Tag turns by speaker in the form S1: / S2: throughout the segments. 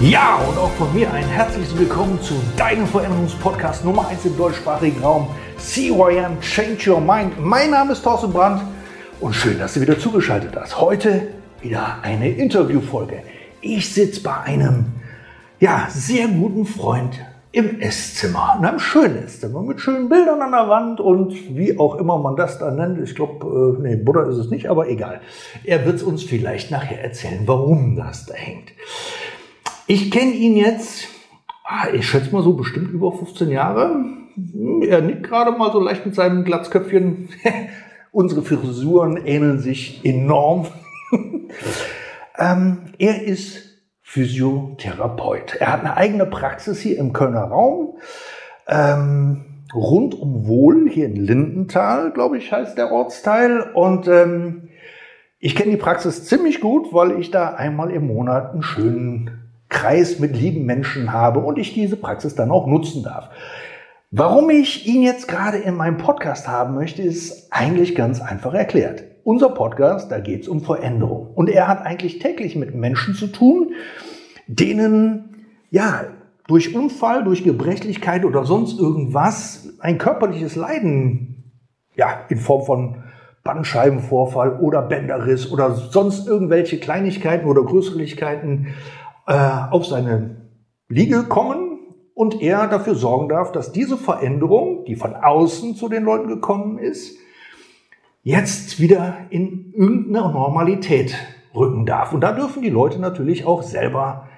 S1: Ja, und auch von mir ein herzliches Willkommen zu deinem Veränderungspodcast Nummer 1 im deutschsprachigen Raum, CYM Change Your Mind. Mein Name ist Thorsten Brandt und schön, dass du wieder zugeschaltet hast. Heute wieder eine Interviewfolge. Ich sitze bei einem ja, sehr guten Freund im Esszimmer, in einem schönen Esszimmer mit schönen Bildern an der Wand und wie auch immer man das da nennt. Ich glaube, äh, nee, Buddha ist es nicht, aber egal. Er wird uns vielleicht nachher erzählen, warum das da hängt. Ich kenne ihn jetzt, ah, ich schätze mal so bestimmt über 15 Jahre. Er nickt gerade mal so leicht mit seinem Glatzköpfchen. Unsere Frisuren ähneln sich enorm. ähm, er ist Physiotherapeut. Er hat eine eigene Praxis hier im Kölner Raum. Ähm, rund um Wohl, hier in Lindenthal, glaube ich, heißt der Ortsteil. Und ähm, ich kenne die Praxis ziemlich gut, weil ich da einmal im Monat einen schönen Kreis mit lieben Menschen habe und ich diese Praxis dann auch nutzen darf. Warum ich ihn jetzt gerade in meinem Podcast haben möchte, ist eigentlich ganz einfach erklärt. Unser Podcast, da geht es um Veränderung. Und er hat eigentlich täglich mit Menschen zu tun, denen ja durch Unfall, durch Gebrechlichkeit oder sonst irgendwas ein körperliches Leiden ja in Form von Bandscheibenvorfall oder Bänderriss oder sonst irgendwelche Kleinigkeiten oder Größerlichkeiten äh, auf seine Liege kommen und er dafür sorgen darf, dass diese Veränderung, die von außen zu den Leuten gekommen ist, jetzt wieder in irgendeine Normalität rücken darf. Und da dürfen die Leute natürlich auch selber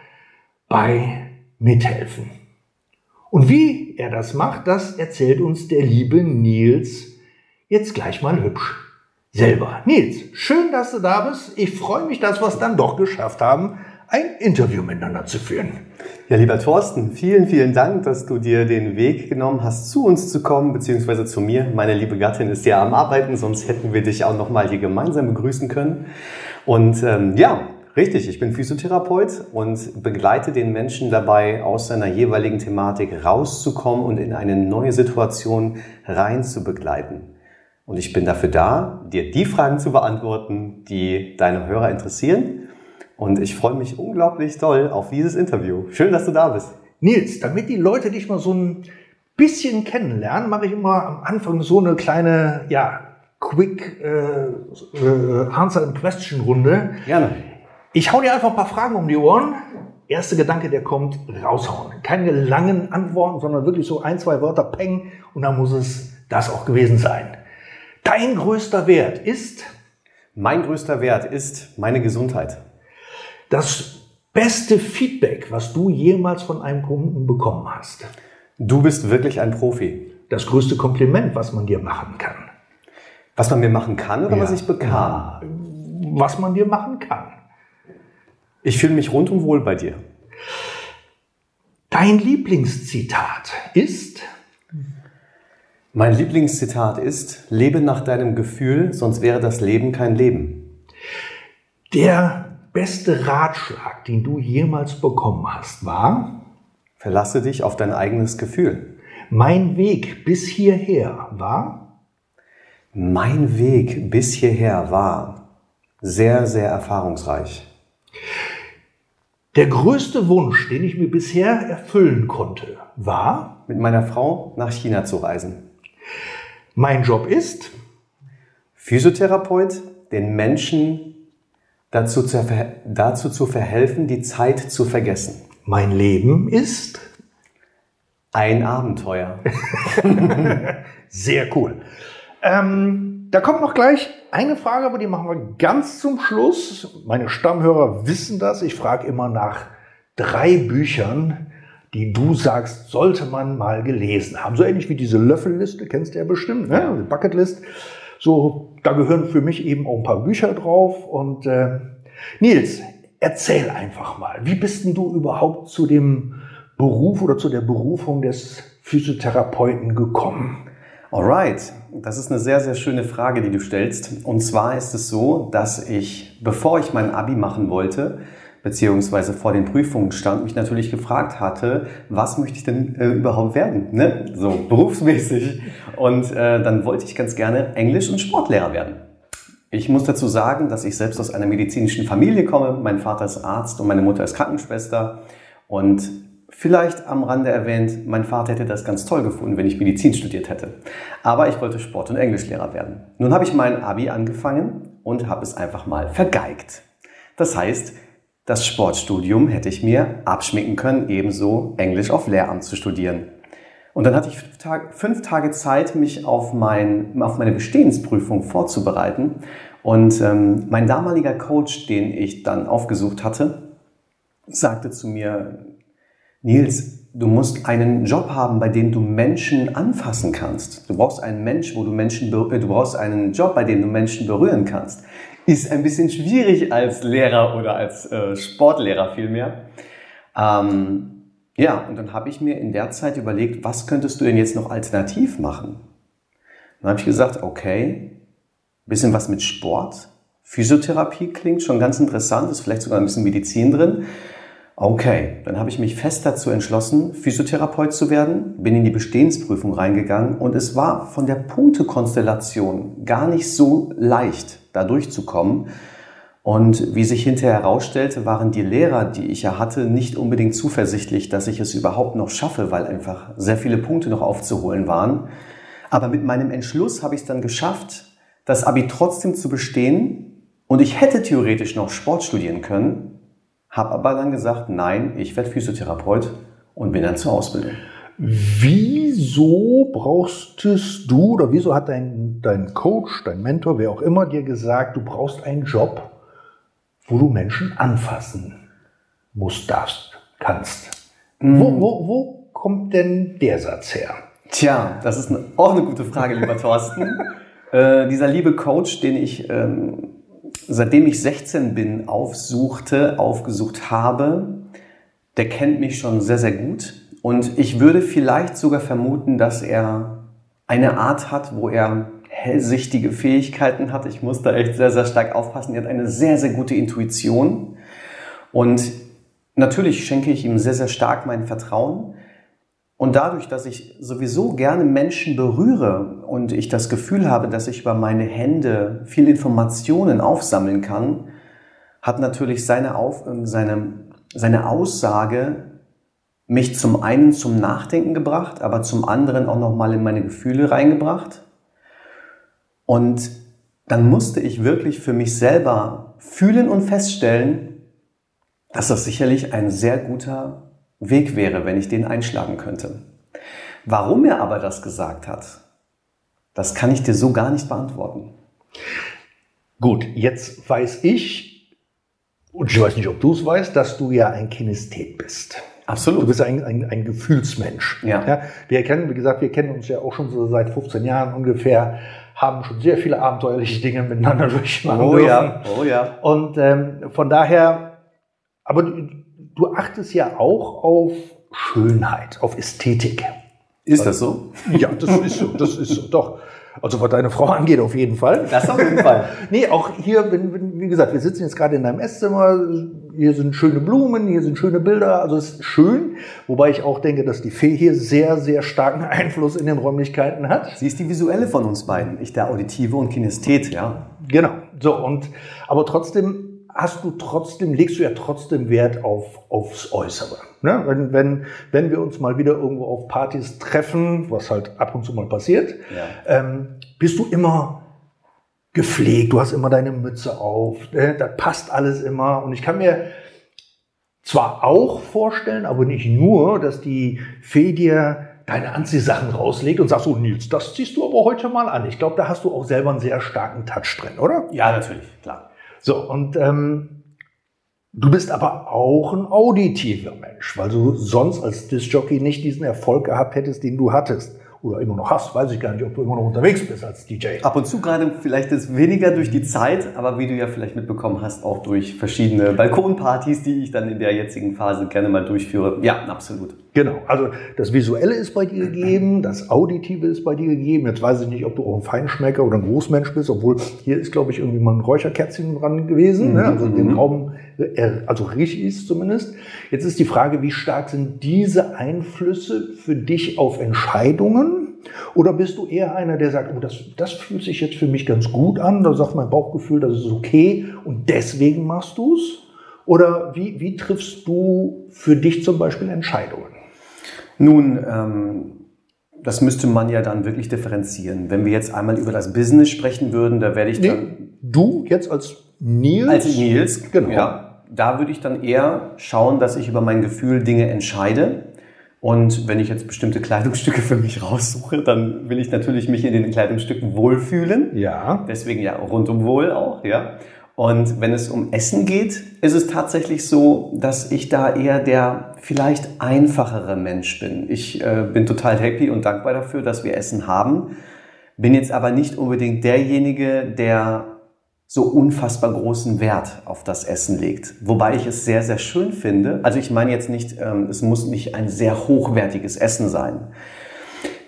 S1: bei mithelfen. Und wie er das macht, das erzählt uns der liebe Nils jetzt gleich mal hübsch selber. Nils, schön, dass du da bist. Ich freue mich, dass wir es dann doch geschafft haben, ein Interview miteinander zu führen.
S2: Ja, lieber Thorsten, vielen, vielen Dank, dass du dir den Weg genommen hast, zu uns zu kommen, beziehungsweise zu mir. Meine liebe Gattin ist ja am Arbeiten, sonst hätten wir dich auch nochmal hier gemeinsam begrüßen können. Und ähm, ja, richtig, ich bin Physiotherapeut und begleite den Menschen dabei, aus seiner jeweiligen Thematik rauszukommen und in eine neue Situation rein zu begleiten. Und ich bin dafür da, dir die Fragen zu beantworten, die deine Hörer interessieren und ich freue mich unglaublich toll auf dieses Interview. Schön, dass du da bist.
S1: Nils, damit die Leute dich mal so ein bisschen kennenlernen, mache ich immer am Anfang so eine kleine, ja, Quick äh, äh, Answer and Question Runde.
S2: Gerne.
S1: Ich hau dir einfach ein paar Fragen um die Ohren. Erster Gedanke, der kommt, raushauen. Keine langen Antworten, sondern wirklich so ein, zwei Wörter peng und dann muss es das auch gewesen sein. Dein größter Wert ist?
S2: Mein größter Wert ist meine Gesundheit.
S1: Das beste Feedback, was du jemals von einem Kunden bekommen hast.
S2: Du bist wirklich ein Profi.
S1: Das größte Kompliment, was man dir machen kann.
S2: Was man mir machen kann oder ja. was ich bekam?
S1: Was man dir machen kann.
S2: Ich fühle mich rundum wohl bei dir.
S1: Dein Lieblingszitat ist?
S2: Mein Lieblingszitat ist, lebe nach deinem Gefühl, sonst wäre das Leben kein Leben.
S1: Der beste Ratschlag, den du jemals bekommen hast, war?
S2: Verlasse dich auf dein eigenes Gefühl.
S1: Mein Weg bis hierher war?
S2: Mein Weg bis hierher war sehr, sehr erfahrungsreich.
S1: Der größte Wunsch, den ich mir bisher erfüllen konnte, war?
S2: Mit meiner Frau nach China zu reisen.
S1: Mein Job ist?
S2: Physiotherapeut, den Menschen dazu zu, dazu zu verhelfen, die Zeit zu vergessen.
S1: Mein Leben ist
S2: ein Abenteuer.
S1: Sehr cool. Ähm, da kommt noch gleich eine Frage, aber die machen wir ganz zum Schluss. Meine Stammhörer wissen das. Ich frage immer nach drei Büchern, die du sagst, sollte man mal gelesen haben. So ähnlich wie diese Löffelliste, kennst du ja bestimmt, ne? Die Bucketlist. So, da gehören für mich eben auch ein paar Bücher drauf. Und äh, Nils, erzähl einfach mal, wie bist denn du überhaupt zu dem Beruf oder zu der Berufung des Physiotherapeuten gekommen?
S2: Alright, das ist eine sehr, sehr schöne Frage, die du stellst. Und zwar ist es so, dass ich, bevor ich mein Abi machen wollte, beziehungsweise vor den Prüfungen stand, mich natürlich gefragt hatte, was möchte ich denn äh, überhaupt werden, ne? so berufsmäßig. Und äh, dann wollte ich ganz gerne Englisch- und Sportlehrer werden. Ich muss dazu sagen, dass ich selbst aus einer medizinischen Familie komme. Mein Vater ist Arzt und meine Mutter ist Krankenschwester. Und vielleicht am Rande erwähnt, mein Vater hätte das ganz toll gefunden, wenn ich Medizin studiert hätte. Aber ich wollte Sport- und Englischlehrer werden. Nun habe ich mein Abi angefangen und habe es einfach mal vergeigt. Das heißt, das Sportstudium hätte ich mir abschminken können, ebenso Englisch auf Lehramt zu studieren. Und dann hatte ich fünf Tage, fünf Tage Zeit, mich auf, mein, auf meine Bestehensprüfung vorzubereiten. Und ähm, mein damaliger Coach, den ich dann aufgesucht hatte, sagte zu mir, Nils, du musst einen Job haben, bei dem du Menschen anfassen kannst. Du brauchst einen Mensch, wo du Menschen, äh, du brauchst einen Job, bei dem du Menschen berühren kannst. Ist ein bisschen schwierig als Lehrer oder als äh, Sportlehrer vielmehr. Ähm, ja, und dann habe ich mir in der Zeit überlegt, was könntest du denn jetzt noch alternativ machen? Dann habe ich gesagt, okay, bisschen was mit Sport. Physiotherapie klingt schon ganz interessant, ist vielleicht sogar ein bisschen Medizin drin. Okay, dann habe ich mich fest dazu entschlossen, Physiotherapeut zu werden, bin in die Bestehensprüfung reingegangen und es war von der Punktekonstellation gar nicht so leicht, da durchzukommen. Und wie sich hinterher herausstellte, waren die Lehrer, die ich ja hatte, nicht unbedingt zuversichtlich, dass ich es überhaupt noch schaffe, weil einfach sehr viele Punkte noch aufzuholen waren. Aber mit meinem Entschluss habe ich es dann geschafft, das Abi trotzdem zu bestehen. Und ich hätte theoretisch noch Sport studieren können, habe aber dann gesagt, nein, ich werde Physiotherapeut und bin dann zur Ausbildung.
S1: Wieso brauchstest du oder wieso hat dein, dein Coach, dein Mentor, wer auch immer dir gesagt, du brauchst einen Job, wo du Menschen anfassen musst, darfst, kannst. Mhm. Wo, wo, wo kommt denn der Satz her?
S2: Tja, das ist eine, auch eine gute Frage, lieber Thorsten. äh, dieser liebe Coach, den ich ähm, seitdem ich 16 bin aufsuchte, aufgesucht habe, der kennt mich schon sehr, sehr gut. Und ich würde vielleicht sogar vermuten, dass er eine Art hat, wo er hellsichtige Fähigkeiten hat. Ich muss da echt sehr, sehr stark aufpassen. Er hat eine sehr, sehr gute Intuition. Und natürlich schenke ich ihm sehr, sehr stark mein Vertrauen. Und dadurch, dass ich sowieso gerne Menschen berühre und ich das Gefühl habe, dass ich über meine Hände viel Informationen aufsammeln kann, hat natürlich seine, Auf, seine, seine Aussage mich zum einen zum Nachdenken gebracht, aber zum anderen auch nochmal in meine Gefühle reingebracht. Und dann musste ich wirklich für mich selber fühlen und feststellen, dass das sicherlich ein sehr guter Weg wäre, wenn ich den einschlagen könnte. Warum er aber das gesagt hat, das kann ich dir so gar nicht beantworten.
S1: Gut, jetzt weiß ich, und ich weiß nicht, ob du es weißt, dass du ja ein Kinesthet bist.
S2: Absolut.
S1: Du bist ein, ein, ein Gefühlsmensch. Ja. ja. Wir kennen, wie gesagt, wir kennen uns ja auch schon so seit 15 Jahren ungefähr haben schon sehr viele abenteuerliche Dinge miteinander durchmachen
S2: oh, dürfen. Ja. Oh ja.
S1: Und ähm, von daher, aber du, achtest ja auch auf Schönheit, auf Ästhetik.
S2: Ist das so?
S1: Ja, das ist so, das ist so, doch. Also was deine Frau angeht, auf jeden Fall.
S2: Das auf jeden Fall.
S1: nee, auch hier, wenn, wenn, wie gesagt, wir sitzen jetzt gerade in deinem Esszimmer, hier sind schöne Blumen, hier sind schöne Bilder, also es ist schön, wobei ich auch denke, dass die Fee hier sehr, sehr starken Einfluss in den Räumlichkeiten hat.
S2: Sie ist die visuelle von uns beiden, ich der auditive und Kinesthet, ja.
S1: Genau, so und, aber trotzdem hast du trotzdem, legst du ja trotzdem Wert auf, aufs Äußere. Ne? Wenn, wenn, wenn wir uns mal wieder irgendwo auf Partys treffen, was halt ab und zu mal passiert, ja. ähm, bist du immer gepflegt, du hast immer deine Mütze auf, ne? das passt alles immer. Und ich kann mir zwar auch vorstellen, aber nicht nur, dass die Fee dir deine Anziehsachen rauslegt und sagt so, Nils, das ziehst du aber heute mal an. Ich glaube, da hast du auch selber einen sehr starken Touch drin, oder?
S2: Ja, natürlich, klar.
S1: So, und ähm, du bist aber auch ein auditiver Mensch, weil du sonst als Disc-Jockey nicht diesen Erfolg gehabt hättest, den du hattest. Oder immer noch hast, weiß ich gar nicht, ob du immer noch unterwegs bist als DJ.
S2: Ab und zu gerade vielleicht ist weniger durch die Zeit, aber wie du ja vielleicht mitbekommen hast, auch durch verschiedene Balkonpartys, die ich dann in der jetzigen Phase gerne mal durchführe. Ja, absolut.
S1: Genau, also das Visuelle ist bei dir gegeben, das Auditive ist bei dir gegeben. Jetzt weiß ich nicht, ob du auch ein Feinschmecker oder ein Großmensch bist, obwohl hier ist, glaube ich, irgendwie mal ein Räucherkerzchen dran gewesen. Mhm. Ne? Also den mhm. Raum, also richtig ist zumindest. Jetzt ist die Frage, wie stark sind diese Einflüsse für dich auf Entscheidungen? Oder bist du eher einer, der sagt, oh, das, das fühlt sich jetzt für mich ganz gut an, da sagt mein Bauchgefühl, das ist okay und deswegen machst du es? Oder wie, wie triffst du für dich zum Beispiel Entscheidungen?
S2: Nun, ähm, das müsste man ja dann wirklich differenzieren. Wenn wir jetzt einmal über das Business sprechen würden, da werde ich nee, dann.
S1: Du jetzt als Nils?
S2: Als Nils, genau. Ja, da würde ich dann eher schauen, dass ich über mein Gefühl Dinge entscheide. Und wenn ich jetzt bestimmte Kleidungsstücke für mich raussuche, dann will ich natürlich mich in den Kleidungsstücken wohlfühlen.
S1: Ja.
S2: Deswegen ja rundum wohl auch, ja. Und wenn es um Essen geht, ist es tatsächlich so, dass ich da eher der vielleicht einfachere Mensch bin. Ich äh, bin total happy und dankbar dafür, dass wir Essen haben. Bin jetzt aber nicht unbedingt derjenige, der so unfassbar großen Wert auf das Essen legt. Wobei ich es sehr, sehr schön finde. Also ich meine jetzt nicht, ähm, es muss nicht ein sehr hochwertiges Essen sein.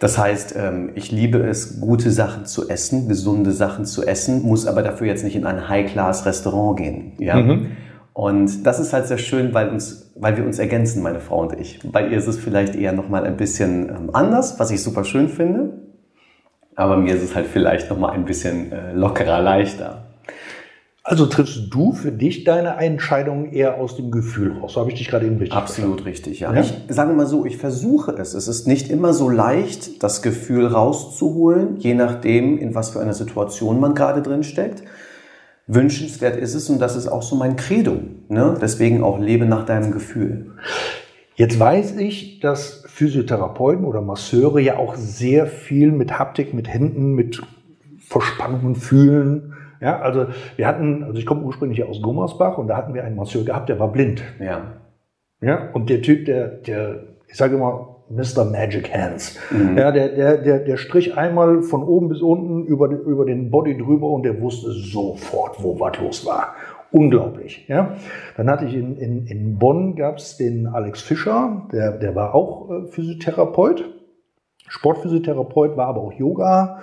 S2: Das heißt, ähm, ich liebe es, gute Sachen zu essen, gesunde Sachen zu essen, muss aber dafür jetzt nicht in ein High-Class-Restaurant gehen. Ja? Mhm. Und das ist halt sehr schön, weil, uns, weil wir uns ergänzen, meine Frau und ich. Bei ihr ist es vielleicht eher nochmal ein bisschen ähm, anders, was ich super schön finde. Aber mir ist es halt vielleicht nochmal ein bisschen äh, lockerer, leichter.
S1: Also triffst du für dich deine Entscheidungen eher aus dem Gefühl raus? So habe ich dich gerade eben richtig
S2: Absolut verstanden. richtig, ja. ja. Ich sage mal so, ich versuche es. Es ist nicht immer so leicht, das Gefühl rauszuholen, je nachdem, in was für einer Situation man gerade drin steckt. Wünschenswert ist es und das ist auch so mein Credo. Ne? Deswegen auch lebe nach deinem Gefühl.
S1: Jetzt weiß ich, dass Physiotherapeuten oder Masseure ja auch sehr viel mit Haptik, mit Händen, mit Verspannungen fühlen ja, also wir hatten, also ich komme ursprünglich aus Gummersbach und da hatten wir einen Masseur gehabt, der war blind.
S2: Ja.
S1: Ja, und der Typ, der, der, ich sage immer, Mr. Magic Hands. Mhm. Ja, der, der, der, der strich einmal von oben bis unten über, über den Body drüber und der wusste sofort, wo was los war. Unglaublich. Ja. Dann hatte ich in, in, in Bonn gab es den Alex Fischer, der, der war auch äh, Physiotherapeut, Sportphysiotherapeut, war aber auch Yoga.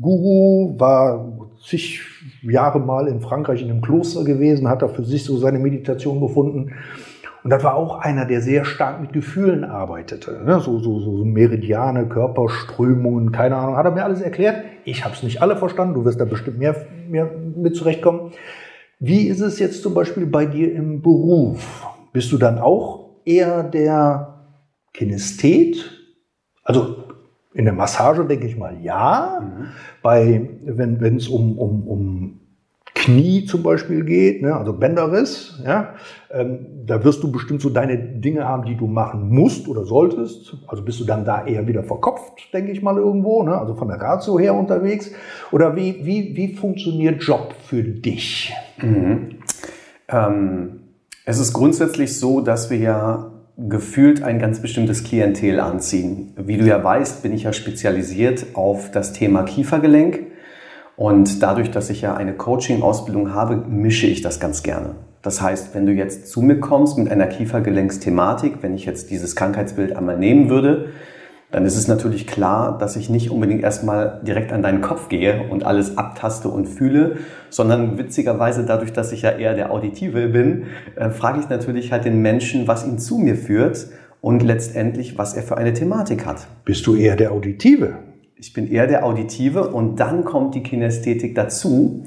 S1: Guru, war zig Jahre mal in Frankreich in einem Kloster gewesen, hat da für sich so seine Meditation gefunden. Und das war auch einer, der sehr stark mit Gefühlen arbeitete. Ne? So, so, so Meridiane, Körperströmungen, keine Ahnung. Hat er mir alles erklärt. Ich habe es nicht alle verstanden. Du wirst da bestimmt mehr, mehr mit zurechtkommen. Wie ist es jetzt zum Beispiel bei dir im Beruf? Bist du dann auch eher der Kinesthet? Also in der Massage denke ich mal ja. Mhm. Bei, wenn es um, um, um Knie zum Beispiel geht, ne, also Bänderriss, ja, ähm, da wirst du bestimmt so deine Dinge haben, die du machen musst oder solltest. Also bist du dann da eher wieder verkopft, denke ich mal irgendwo, ne, also von der Ratio her unterwegs. Oder wie, wie, wie funktioniert Job für dich?
S2: Mhm. Ähm, es ist grundsätzlich so, dass wir ja gefühlt ein ganz bestimmtes Klientel anziehen. Wie du ja weißt, bin ich ja spezialisiert auf das Thema Kiefergelenk. Und dadurch, dass ich ja eine Coaching-Ausbildung habe, mische ich das ganz gerne. Das heißt, wenn du jetzt zu mir kommst mit einer Kiefergelenksthematik, wenn ich jetzt dieses Krankheitsbild einmal nehmen würde, dann ist es natürlich klar, dass ich nicht unbedingt erstmal direkt an deinen Kopf gehe und alles abtaste und fühle, sondern witzigerweise dadurch, dass ich ja eher der Auditive bin, äh, frage ich natürlich halt den Menschen, was ihn zu mir führt und letztendlich, was er für eine Thematik hat.
S1: Bist du eher der Auditive?
S2: Ich bin eher der Auditive und dann kommt die Kinästhetik dazu.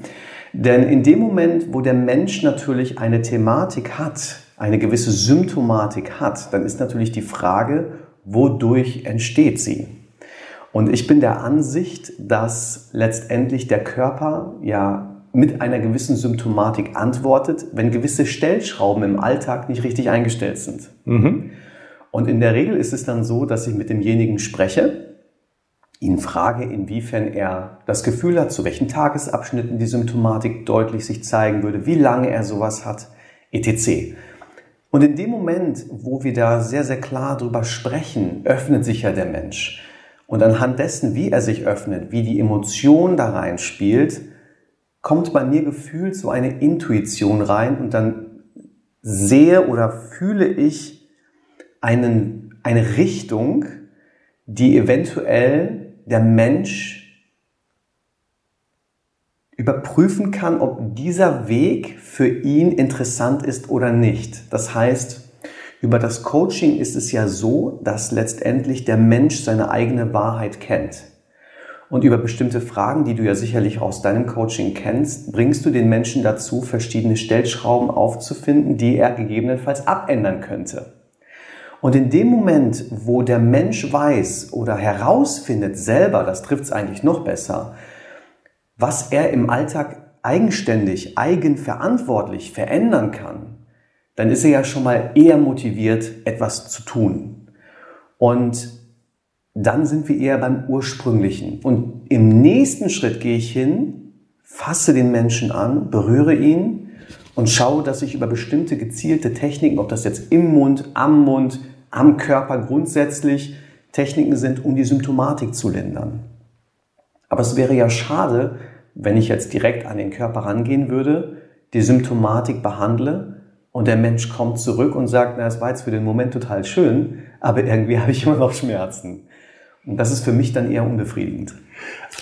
S2: Denn in dem Moment, wo der Mensch natürlich eine Thematik hat, eine gewisse Symptomatik hat, dann ist natürlich die Frage, wodurch entsteht sie? Und ich bin der Ansicht, dass letztendlich der Körper ja mit einer gewissen Symptomatik antwortet, wenn gewisse Stellschrauben im Alltag nicht richtig eingestellt sind. Mhm. Und in der Regel ist es dann so, dass ich mit demjenigen spreche, ihn frage, inwiefern er das Gefühl hat, zu welchen Tagesabschnitten die Symptomatik deutlich sich zeigen würde, wie lange er sowas hat, etc. Und in dem Moment, wo wir da sehr, sehr klar drüber sprechen, öffnet sich ja der Mensch. Und anhand dessen, wie er sich öffnet, wie die Emotion da rein spielt, kommt bei mir gefühlt so eine Intuition rein und dann sehe oder fühle ich einen, eine Richtung, die eventuell der Mensch überprüfen kann, ob dieser Weg für ihn interessant ist oder nicht. Das heißt, über das Coaching ist es ja so, dass letztendlich der Mensch seine eigene Wahrheit kennt. Und über bestimmte Fragen, die du ja sicherlich aus deinem Coaching kennst, bringst du den Menschen dazu, verschiedene Stellschrauben aufzufinden, die er gegebenenfalls abändern könnte. Und in dem Moment, wo der Mensch weiß oder herausfindet selber, das trifft es eigentlich noch besser, was er im Alltag eigenständig, eigenverantwortlich verändern kann, dann ist er ja schon mal eher motiviert, etwas zu tun. Und dann sind wir eher beim Ursprünglichen. Und im nächsten Schritt gehe ich hin, fasse den Menschen an, berühre ihn und schaue, dass ich über bestimmte gezielte Techniken, ob das jetzt im Mund, am Mund, am Körper grundsätzlich Techniken sind, um die Symptomatik zu lindern. Aber es wäre ja schade, wenn ich jetzt direkt an den Körper rangehen würde, die Symptomatik behandle und der Mensch kommt zurück und sagt, na, es war jetzt für den Moment total schön, aber irgendwie habe ich immer noch Schmerzen. Und das ist für mich dann eher unbefriedigend.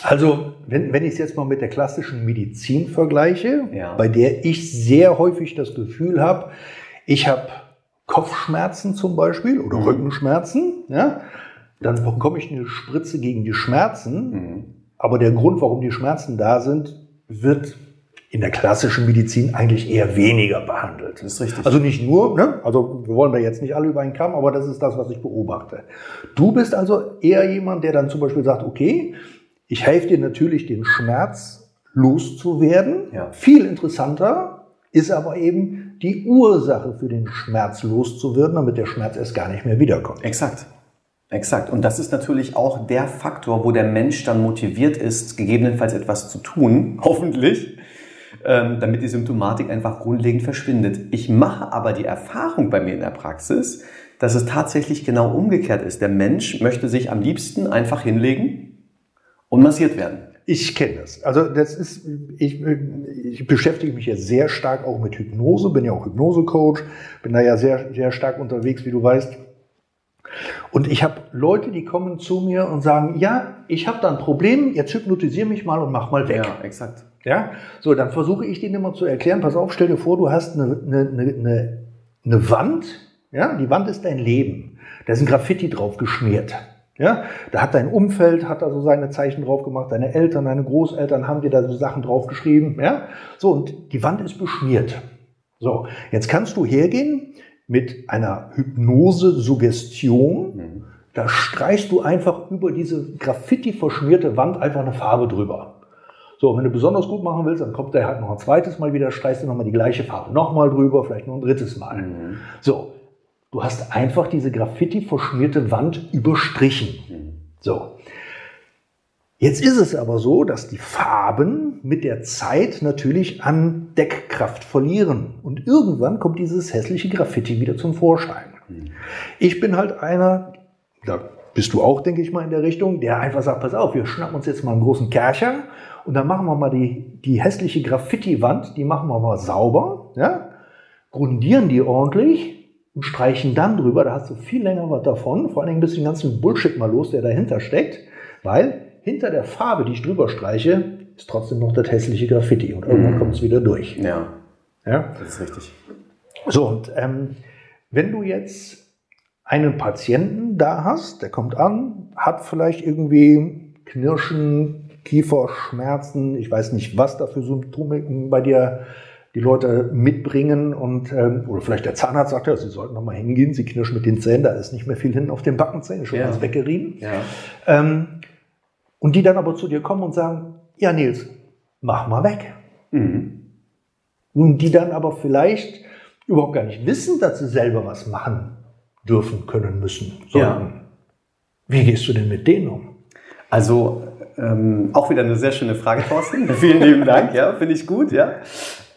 S1: Also, wenn, wenn ich es jetzt mal mit der klassischen Medizin vergleiche, ja. bei der ich sehr häufig das Gefühl habe, ich habe Kopfschmerzen zum Beispiel oder mhm. Rückenschmerzen, ja, dann bekomme ich eine Spritze gegen die Schmerzen. Mhm. Aber der Grund, warum die Schmerzen da sind, wird in der klassischen Medizin eigentlich eher weniger behandelt.
S2: Das ist richtig.
S1: Also nicht nur, ne? also wir wollen da jetzt nicht alle über einen Kamm, aber das ist das, was ich beobachte. Du bist also eher jemand, der dann zum Beispiel sagt, okay, ich helfe dir natürlich, den Schmerz loszuwerden. Ja. Viel interessanter ist aber eben die Ursache für den Schmerz loszuwerden, damit der Schmerz erst gar nicht mehr wiederkommt.
S2: Exakt. Exakt. Und das ist natürlich auch der Faktor, wo der Mensch dann motiviert ist, gegebenenfalls etwas zu tun, hoffentlich, ähm, damit die Symptomatik einfach grundlegend verschwindet. Ich mache aber die Erfahrung bei mir in der Praxis, dass es tatsächlich genau umgekehrt ist. Der Mensch möchte sich am liebsten einfach hinlegen und massiert werden.
S1: Ich kenne das. Also das ist, ich, ich beschäftige mich ja sehr stark auch mit Hypnose, bin ja auch Hypnose-Coach, bin da ja sehr, sehr stark unterwegs, wie du weißt. Und ich habe Leute, die kommen zu mir und sagen, ja, ich habe da ein Problem, jetzt hypnotisiere mich mal und mach mal weg.
S2: Ja, exakt.
S1: Ja, so, dann versuche ich denen immer zu erklären, pass auf, stell dir vor, du hast eine, eine, eine, eine Wand, ja, die Wand ist dein Leben. Da ist ein Graffiti drauf geschmiert. Ja, da hat dein Umfeld, hat da so seine Zeichen drauf gemacht, deine Eltern, deine Großeltern haben dir da so Sachen drauf geschrieben, ja. So, und die Wand ist beschmiert. So, jetzt kannst du hergehen, mit einer Hypnose-Suggestion. Mhm. Da streichst du einfach über diese Graffiti verschmierte Wand einfach eine Farbe drüber. So, wenn du besonders gut machen willst, dann kommt der halt noch ein zweites Mal wieder, streichst du nochmal die gleiche Farbe nochmal drüber, vielleicht noch ein drittes Mal. Mhm. So, du hast einfach diese Graffiti verschmierte Wand überstrichen. Mhm. So. Jetzt ist es aber so, dass die Farben mit der Zeit natürlich an Deckkraft verlieren. Und irgendwann kommt dieses hässliche Graffiti wieder zum Vorschein. Ich bin halt einer, da bist du auch, denke ich mal, in der Richtung, der einfach sagt, pass auf, wir schnappen uns jetzt mal einen großen Kercher und dann machen wir mal die, die hässliche Graffiti-Wand, die machen wir mal sauber, ja? grundieren die ordentlich und streichen dann drüber, da hast du viel länger was davon, vor allen Dingen bist du den ganzen Bullshit mal los, der dahinter steckt, weil hinter der Farbe, die ich drüber streiche, ist trotzdem noch das hässliche Graffiti und irgendwann mhm. kommt es wieder durch.
S2: Ja. ja, das ist richtig.
S1: So, und ähm, wenn du jetzt einen Patienten da hast, der kommt an, hat vielleicht irgendwie Knirschen, Kieferschmerzen, ich weiß nicht, was da für Symptome bei dir die Leute mitbringen und ähm, oder vielleicht der Zahnarzt sagt ja, sie sollten noch mal hingehen, sie knirschen mit den Zähnen, da ist nicht mehr viel hinten auf den Backenzähnen, schon ja. alles weggerieben. Ja. Ähm, und die dann aber zu dir kommen und sagen, ja Nils, mach mal weg. Mhm. Und die dann aber vielleicht überhaupt gar nicht wissen, dass sie selber was machen dürfen, können, müssen, sollten. Ja. Wie gehst du denn mit denen um?
S2: Also ähm, auch wieder eine sehr schöne Frage, Thorsten. Vielen lieben Dank, ja, finde ich gut, ja.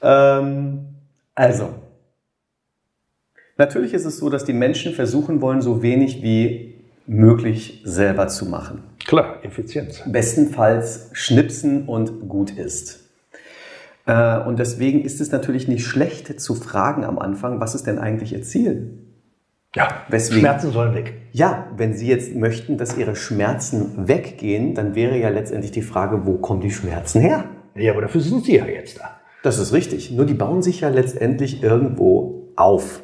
S2: Ähm, also, natürlich ist es so, dass die Menschen versuchen wollen, so wenig wie möglich selber zu machen.
S1: Klar, Effizienz.
S2: Bestenfalls schnipsen und gut ist. Äh, und deswegen ist es natürlich nicht schlecht zu fragen am Anfang, was ist denn eigentlich Ihr Ziel?
S1: Ja,
S2: Weswegen?
S1: Schmerzen sollen weg.
S2: Ja, wenn Sie jetzt möchten, dass Ihre Schmerzen weggehen, dann wäre ja letztendlich die Frage, wo kommen die Schmerzen her?
S1: Ja, aber dafür sind Sie ja jetzt da.
S2: Das ist richtig. Nur die bauen sich ja letztendlich irgendwo auf.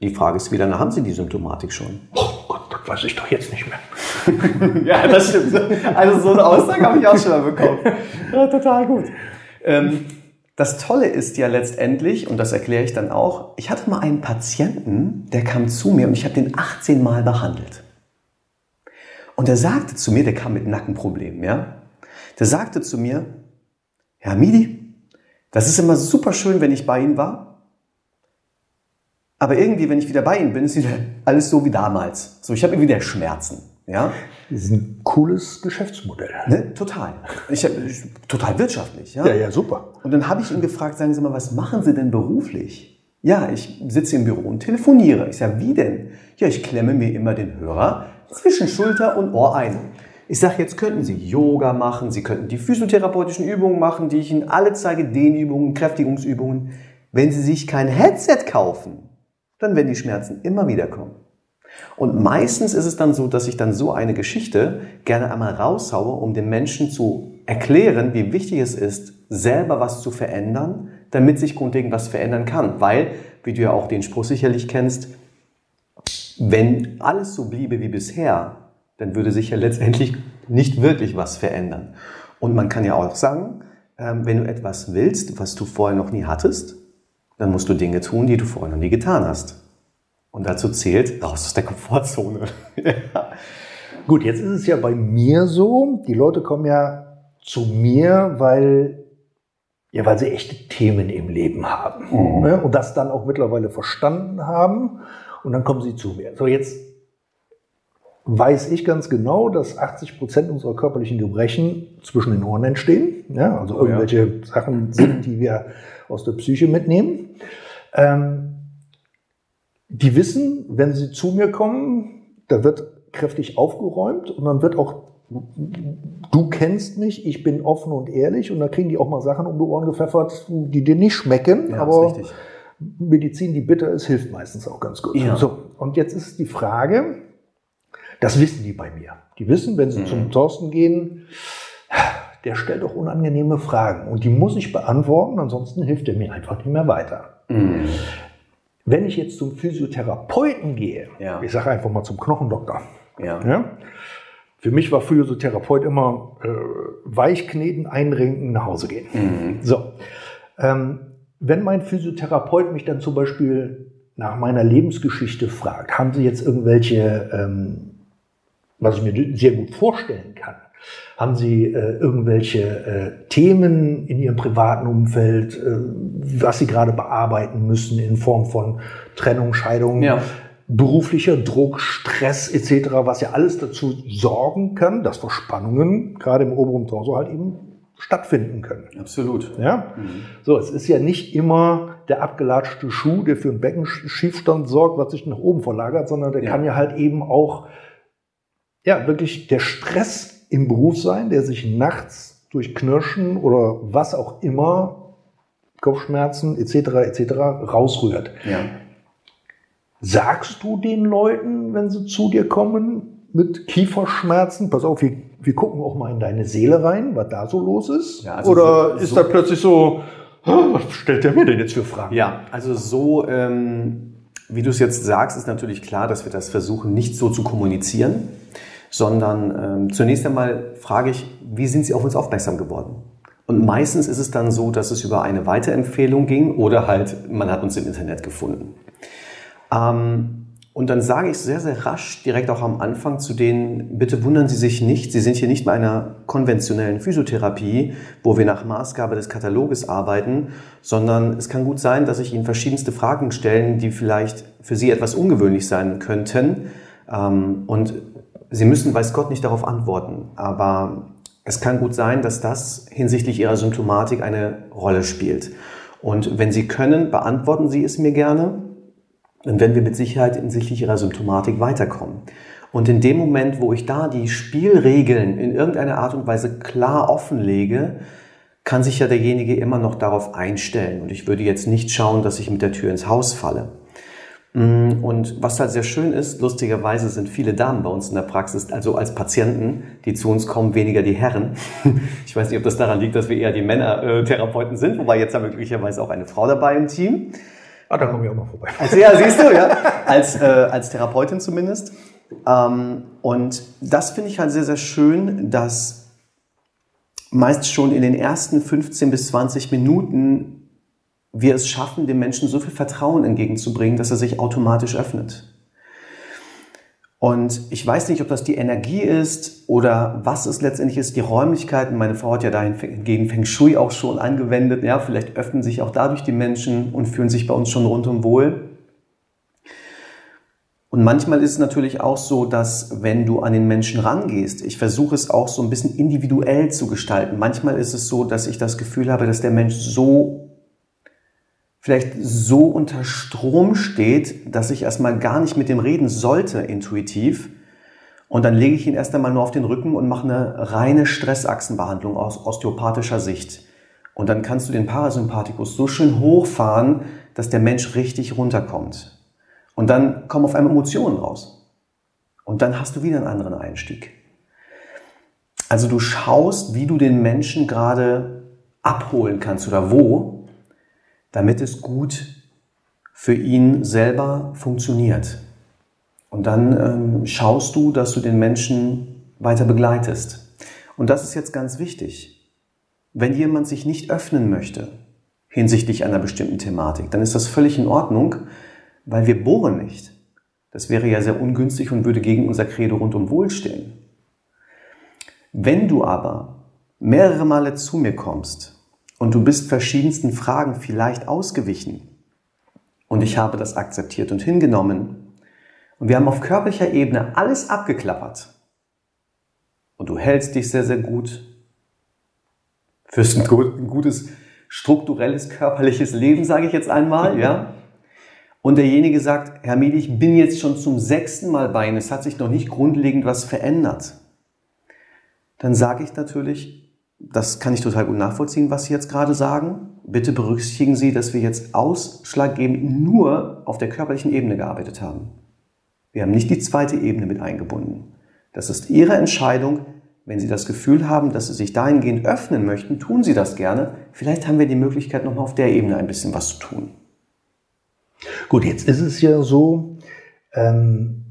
S2: Die Frage ist, wie lange haben Sie die Symptomatik schon?
S1: Oh Gott, das weiß ich doch jetzt nicht mehr.
S2: ja, das stimmt. Also so eine Aussage habe ich auch schon mal bekommen. Ja, total gut. Ähm, das Tolle ist ja letztendlich, und das erkläre ich dann auch, ich hatte mal einen Patienten, der kam zu mir und ich habe den 18 Mal behandelt. Und der sagte zu mir, der kam mit Nackenproblemen, ja, der sagte zu mir, Herr Midi, das ist immer super schön, wenn ich bei Ihnen war, aber irgendwie, wenn ich wieder bei Ihnen bin, ist wieder alles so wie damals. So, ich habe wieder Schmerzen. Ja?
S1: Das ist ein cooles Geschäftsmodell.
S2: Ne? Total. Ich, ich, total wirtschaftlich. Ja?
S1: Ja, ja, super.
S2: Und dann habe ich ihn gefragt, sagen Sie mal, was machen Sie denn beruflich? Ja, ich sitze im Büro und telefoniere. Ich sage, wie denn? Ja, ich klemme mir immer den Hörer zwischen Schulter und Ohr ein. Ich sage, jetzt könnten Sie Yoga machen, Sie könnten die physiotherapeutischen Übungen machen, die ich Ihnen alle zeige, Dehnübungen, Kräftigungsübungen. Wenn Sie sich kein Headset kaufen, dann werden die Schmerzen immer wieder kommen. Und meistens ist es dann so, dass ich dann so eine Geschichte gerne einmal raushaue, um den Menschen zu erklären, wie wichtig es ist, selber was zu verändern, damit sich grundlegend was verändern kann. Weil, wie du ja auch den Spruch sicherlich kennst, wenn alles so bliebe wie bisher, dann würde sich ja letztendlich nicht wirklich was verändern. Und man kann ja auch sagen, ähm, wenn du etwas willst, was du vorher noch nie hattest, dann musst du Dinge tun, die du vorher noch nie getan hast. Und dazu zählt raus aus der Komfortzone.
S1: ja. Gut, jetzt ist es ja bei mir so, die Leute kommen ja zu mir, weil, ja, weil sie echte Themen im Leben haben mhm. ne? und das dann auch mittlerweile verstanden haben und dann kommen sie zu mir. So, jetzt weiß ich ganz genau, dass 80 Prozent unserer körperlichen Gebrechen zwischen den Ohren entstehen. Ja, also oh, irgendwelche ja. Sachen sind, die wir aus der Psyche mitnehmen. Ähm, die wissen, wenn sie zu mir kommen, da wird kräftig aufgeräumt und dann wird auch, du kennst mich, ich bin offen und ehrlich und dann kriegen die auch mal Sachen um die Ohren gepfeffert, die dir nicht schmecken, ja, aber Medizin, die bitter ist, hilft meistens auch ganz gut. Ja. So, und jetzt ist die Frage, das wissen die bei mir. Die wissen, wenn sie mhm. zum Thorsten gehen, der stellt doch unangenehme Fragen und die muss ich beantworten, ansonsten hilft er mir einfach nicht mehr weiter. Mhm. Wenn ich jetzt zum Physiotherapeuten gehe, ja. ich sage einfach mal zum Knochendoktor, ja. ja. für mich war Physiotherapeut immer äh, weichkneten, einrenken, nach Hause gehen. Mhm. So, ähm, wenn mein Physiotherapeut mich dann zum Beispiel nach meiner Lebensgeschichte fragt, haben Sie jetzt irgendwelche, ähm, was ich mir sehr gut vorstellen kann, haben Sie äh, irgendwelche äh, Themen in Ihrem privaten Umfeld, äh, was Sie gerade bearbeiten müssen in Form von Trennung, Scheidung, ja. beruflicher Druck, Stress etc., was ja alles dazu sorgen kann, dass Verspannungen gerade im oberen Torso halt eben stattfinden können.
S2: Absolut.
S1: Ja? Mhm. So, es ist ja nicht immer der abgelatschte Schuh, der für einen Beckenschiefstand sorgt, was sich nach oben verlagert, sondern der ja. kann ja halt eben auch ja, wirklich der Stress im Beruf sein, der sich nachts durch Knirschen oder was auch immer, Kopfschmerzen etc. etc. rausrührt. Ja. Sagst du den Leuten, wenn sie zu dir kommen mit Kieferschmerzen, pass auf, wir, wir gucken auch mal in deine Seele rein, was da so los ist? Ja, also oder so, ist so da plötzlich so, was stellt der mir denn jetzt für Fragen?
S2: Ja, also so, ähm, wie du es jetzt sagst, ist natürlich klar, dass wir das versuchen, nicht so zu kommunizieren sondern ähm, zunächst einmal frage ich, wie sind Sie auf uns aufmerksam geworden? Und meistens ist es dann so, dass es über eine Weiterempfehlung ging oder halt man hat uns im Internet gefunden. Ähm, und dann sage ich sehr, sehr rasch, direkt auch am Anfang zu denen, bitte wundern Sie sich nicht, Sie sind hier nicht bei einer konventionellen Physiotherapie, wo wir nach Maßgabe des Kataloges arbeiten, sondern es kann gut sein, dass ich Ihnen verschiedenste Fragen stellen, die vielleicht für Sie etwas ungewöhnlich sein könnten. Ähm, und Sie müssen, weiß Gott, nicht darauf antworten, aber es kann gut sein, dass das hinsichtlich Ihrer Symptomatik eine Rolle spielt. Und wenn Sie können, beantworten Sie es mir gerne, dann werden wir mit Sicherheit hinsichtlich Ihrer Symptomatik weiterkommen. Und in dem Moment, wo ich da die Spielregeln in irgendeiner Art und Weise klar offenlege, kann sich ja derjenige immer noch darauf einstellen. Und ich würde jetzt nicht schauen, dass ich mit der Tür ins Haus falle. Mm, und was halt sehr schön ist, lustigerweise sind viele Damen bei uns in der Praxis, also als Patienten, die zu uns kommen, weniger die Herren. Ich weiß nicht, ob das daran liegt, dass wir eher die Männer-Therapeuten sind, wobei jetzt haben wir glücklicherweise auch eine Frau dabei im Team.
S1: Ah, da komme ich auch mal vorbei.
S2: Also, ja, siehst du, ja. Als, äh, als Therapeutin zumindest. Ähm, und das finde ich halt sehr, sehr schön, dass meist schon in den ersten 15 bis 20 Minuten wir es schaffen, dem Menschen so viel Vertrauen entgegenzubringen, dass er sich automatisch öffnet. Und ich weiß nicht, ob das die Energie ist oder was es letztendlich ist, die Räumlichkeiten. Meine Frau hat ja dahingegen Feng Shui auch schon angewendet. Ja, vielleicht öffnen sich auch dadurch die Menschen und fühlen sich bei uns schon rundum wohl. Und manchmal ist es natürlich auch so, dass wenn du an den Menschen rangehst, ich versuche es auch so ein bisschen individuell zu gestalten. Manchmal ist es so, dass ich das Gefühl habe, dass der Mensch so vielleicht so unter Strom steht, dass ich erstmal gar nicht mit dem reden sollte intuitiv. Und dann lege ich ihn erst einmal nur auf den Rücken und mache eine reine Stressachsenbehandlung aus osteopathischer Sicht. Und dann kannst du den Parasympathikus so schön hochfahren, dass der Mensch richtig runterkommt. Und dann kommen auf einmal Emotionen raus. Und dann hast du wieder einen anderen Einstieg. Also du schaust, wie du den Menschen gerade abholen kannst oder wo damit es gut für ihn selber funktioniert. Und dann ähm, schaust du, dass du den Menschen weiter begleitest. Und das ist jetzt ganz wichtig. Wenn jemand sich nicht öffnen möchte hinsichtlich einer bestimmten Thematik, dann ist das völlig in Ordnung, weil wir bohren nicht. Das wäre ja sehr ungünstig und würde gegen unser Credo rund um Wohl stehen. Wenn du aber mehrere Male zu mir kommst und du bist verschiedensten Fragen vielleicht ausgewichen. Und ich habe das akzeptiert und hingenommen. Und wir haben auf körperlicher Ebene alles abgeklappert. Und du hältst dich sehr, sehr gut. Fürs ein gutes strukturelles körperliches Leben, sage ich jetzt einmal, ja. Und derjenige sagt, Herr Medi, ich bin jetzt schon zum sechsten Mal bei Ihnen, es hat sich noch nicht grundlegend was verändert. Dann sage ich natürlich, das kann ich total gut nachvollziehen, was Sie jetzt gerade sagen. Bitte berücksichtigen Sie, dass wir jetzt ausschlaggebend nur auf der körperlichen Ebene gearbeitet haben. Wir haben nicht die zweite Ebene mit eingebunden. Das ist Ihre Entscheidung. Wenn Sie das Gefühl haben, dass Sie sich dahingehend öffnen möchten, tun Sie das gerne. Vielleicht haben wir die Möglichkeit, nochmal auf der Ebene ein bisschen was zu tun.
S1: Gut, jetzt ist es ja so, ähm,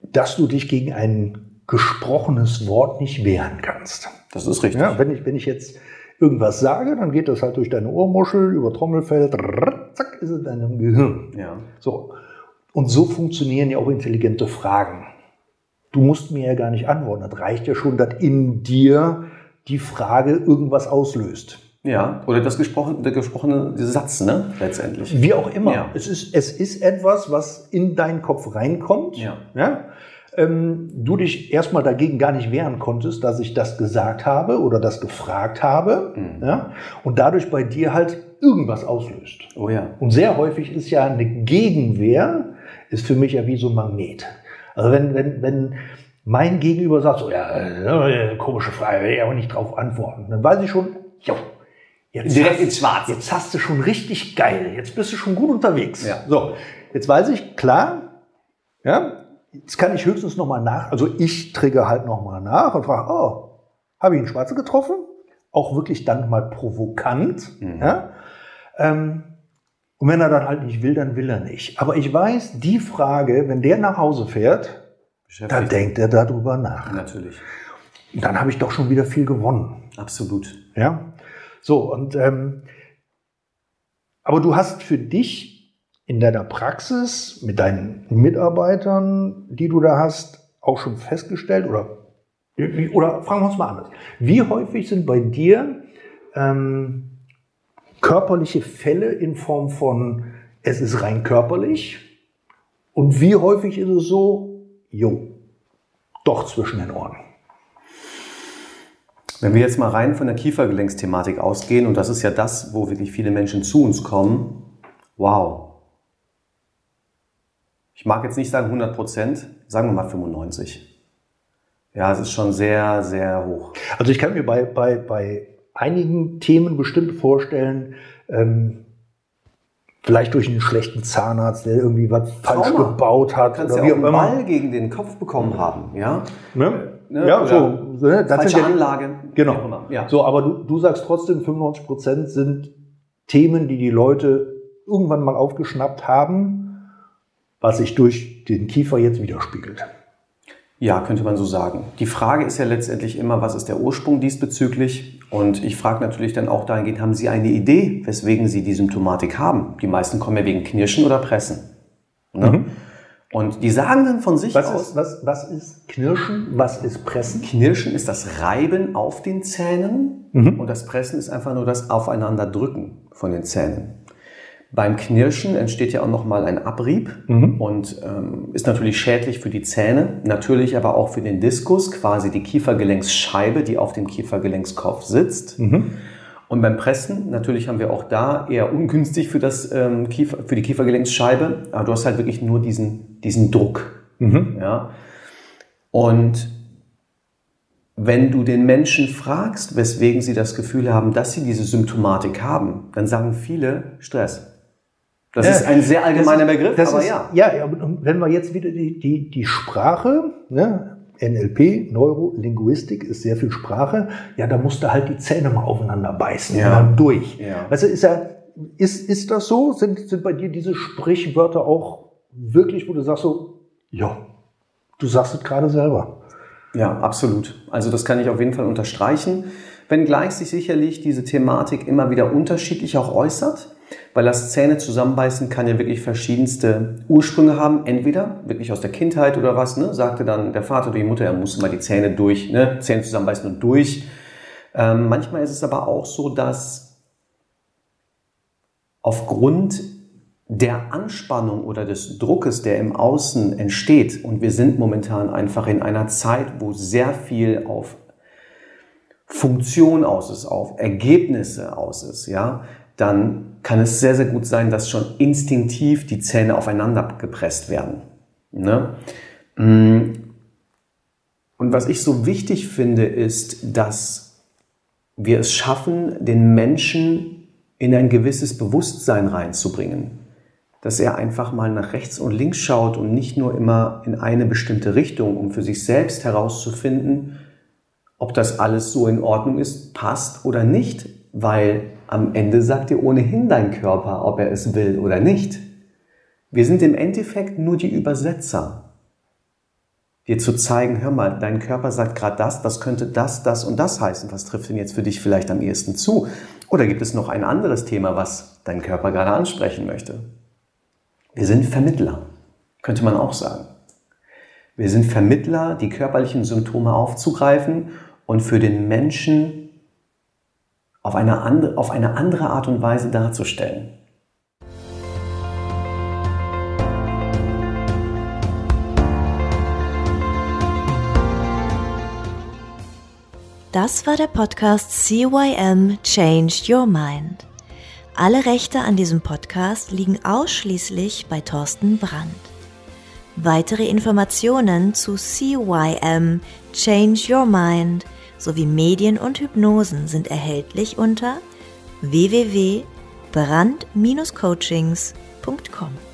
S1: dass du dich gegen ein gesprochenes Wort nicht wehren kannst.
S2: Das ist richtig.
S1: Ja, wenn, ich, wenn ich jetzt irgendwas sage, dann geht das halt durch deine Ohrmuschel, über Trommelfell, zack, ist es in deinem Gehirn.
S2: Ja.
S1: So. Und so funktionieren ja auch intelligente Fragen. Du musst mir ja gar nicht antworten. Das reicht ja schon, dass in dir die Frage irgendwas auslöst.
S2: Ja, oder das gesprochene, der gesprochene Satz, ne, letztendlich.
S1: Wie auch immer. Ja. Es, ist, es ist etwas, was in deinen Kopf reinkommt.
S2: Ja.
S1: ja? Ähm, du dich erstmal dagegen gar nicht wehren konntest, dass ich das gesagt habe oder das gefragt habe. Mhm. Ja? Und dadurch bei dir halt irgendwas auslöst.
S2: Oh ja.
S1: Und sehr häufig ist ja eine Gegenwehr, ist für mich ja wie so ein Magnet. Also wenn, wenn, wenn mein Gegenüber sagt, so, ja, äh, komische Frage, will ich aber nicht drauf antworten, dann weiß ich schon, jo,
S2: Jetzt Direkt hast, ins Schwarz.
S1: Jetzt hast du schon richtig geil. Jetzt bist du schon gut unterwegs.
S2: Ja.
S1: So, jetzt weiß ich, klar, ja, Jetzt kann ich höchstens nochmal nach, also ich trigger halt nochmal nach und frage, oh, habe ich einen Schwarze getroffen? Auch wirklich dann mal provokant. Mhm. Ja? Ähm, und wenn er dann halt nicht will, dann will er nicht. Aber ich weiß, die Frage, wenn der nach Hause fährt, da denkt er darüber nach.
S2: Natürlich.
S1: Und dann habe ich doch schon wieder viel gewonnen.
S2: Absolut.
S1: Ja. So, und ähm, aber du hast für dich in deiner Praxis mit deinen Mitarbeitern, die du da hast, auch schon festgestellt oder oder fragen wir uns mal anders. Wie häufig sind bei dir ähm, körperliche Fälle in Form von es ist rein körperlich und wie häufig ist es so, jo, doch zwischen den Ohren?
S2: Wenn wir jetzt mal rein von der Kiefergelenksthematik ausgehen, und das ist ja das, wo wirklich viele Menschen zu uns kommen, wow, ich mag jetzt nicht sagen 100 Prozent, sagen wir mal 95. Ja, es ist schon sehr, sehr hoch.
S1: Also ich kann mir bei, bei, bei einigen Themen bestimmt vorstellen, ähm, vielleicht durch einen schlechten Zahnarzt, der irgendwie was falsch
S2: Trauma.
S1: gebaut hat.
S2: Du kannst
S1: oder
S2: ja
S1: wie
S2: auch einen. Ball gegen den Kopf bekommen haben, ja?
S1: Ne?
S2: Ne?
S1: Ja,
S2: Oder
S1: so. Ne? Das
S2: Falsche
S1: ja,
S2: Anlage.
S1: Genau.
S2: Ja.
S1: So, aber du, du sagst trotzdem, 95 Prozent sind Themen, die die Leute irgendwann mal aufgeschnappt haben, was sich durch den Kiefer jetzt widerspiegelt.
S2: Ja, könnte man so sagen. Die Frage ist ja letztendlich immer, was ist der Ursprung diesbezüglich? Und ich frage natürlich dann auch dahingehend, haben Sie eine Idee, weswegen Sie die Symptomatik haben? Die meisten kommen ja wegen Knirschen oder Pressen. Ne? Und die sagen dann von sich
S1: Was
S2: aus,
S1: ist, was, was ist Knirschen? Was ist Pressen?
S2: Knirschen ist das Reiben auf den Zähnen und das Pressen ist einfach nur das Aufeinanderdrücken von den Zähnen. Beim Knirschen entsteht ja auch nochmal ein Abrieb und ähm, ist natürlich schädlich für die Zähne, natürlich aber auch für den Diskus, quasi die Kiefergelenksscheibe, die auf dem Kiefergelenkskopf sitzt. Und beim Pressen, natürlich haben wir auch da eher ungünstig für, das, ähm, Kiefer, für die Kiefergelenksscheibe, aber du hast halt wirklich nur diesen, diesen Druck. Ja? Und wenn du den Menschen fragst, weswegen sie das Gefühl haben, dass sie diese Symptomatik haben, dann sagen viele Stress. Das
S1: Ja,
S2: ist ein sehr allgemeiner
S1: ist-
S2: Begriff,
S1: das
S2: aber
S1: ist,
S2: ja.
S1: Ja, ja, und wenn wir jetzt wieder die, die, die Sprache, ne, NLP, Neurolinguistik ist sehr viel Sprache, ja, da musst du halt die Zähne mal aufeinander beißen
S2: Ja.
S1: und dann durch.
S2: Ja.
S1: Du, ist, ja, ist, ist das so? Sind, sind bei dir diese Sprichwörter auch wirklich, wo du sagst so, ja, du sagst es gerade selber.
S2: Ja, absolut. Also das kann ich auf jeden Fall unterstreichen. Wenngleich sich sicherlich diese Thematik immer wieder unterschiedlich auch äußert, weil das Zähne zusammenbeißen kann ja wirklich verschiedenste Ursprünge haben. Entweder wirklich aus der Kindheit oder was, ne? sagte dann der Vater oder die Mutter, er muss immer die Zähne durch, ne? Zähne zusammenbeißen und durch. Ähm, manchmal ist es aber auch so, dass aufgrund der Anspannung oder des Druckes, der im Außen entsteht, und wir sind momentan einfach in einer Zeit, wo sehr viel auf Funktion aus ist, auf Ergebnisse aus ist, ja, dann kann es sehr, sehr gut sein, dass schon instinktiv die Zähne aufeinander gepresst werden. Ne? Mm. Und was ich so wichtig finde, ist, dass wir es schaffen, den Menschen in ein gewisses Bewusstsein reinzubringen. Dass er einfach mal nach rechts und links schaut und nicht nur immer in eine bestimmte Richtung, um für sich selbst herauszufinden, ob das alles so in Ordnung ist, passt oder nicht. Weil am Ende sagt dir ohnehin dein Körper, ob er es will oder nicht. Wir sind im Endeffekt nur die Übersetzer dir zu zeigen, hör mal, dein Körper sagt gerade das, das könnte das, das und das heißen. Was trifft denn jetzt für dich vielleicht am ehesten zu? Oder gibt es noch ein anderes Thema, was dein Körper gerade ansprechen möchte? Wir sind Vermittler, könnte man auch sagen. Wir sind Vermittler, die körperlichen Symptome aufzugreifen und für den Menschen auf eine andere, auf eine andere Art und Weise darzustellen.
S3: Das war der Podcast CYM Change Your Mind. Alle Rechte an diesem Podcast liegen ausschließlich bei Thorsten Brandt. Weitere Informationen zu CYM Change Your Mind sowie Medien und Hypnosen sind erhältlich unter www.brand-coachings.com.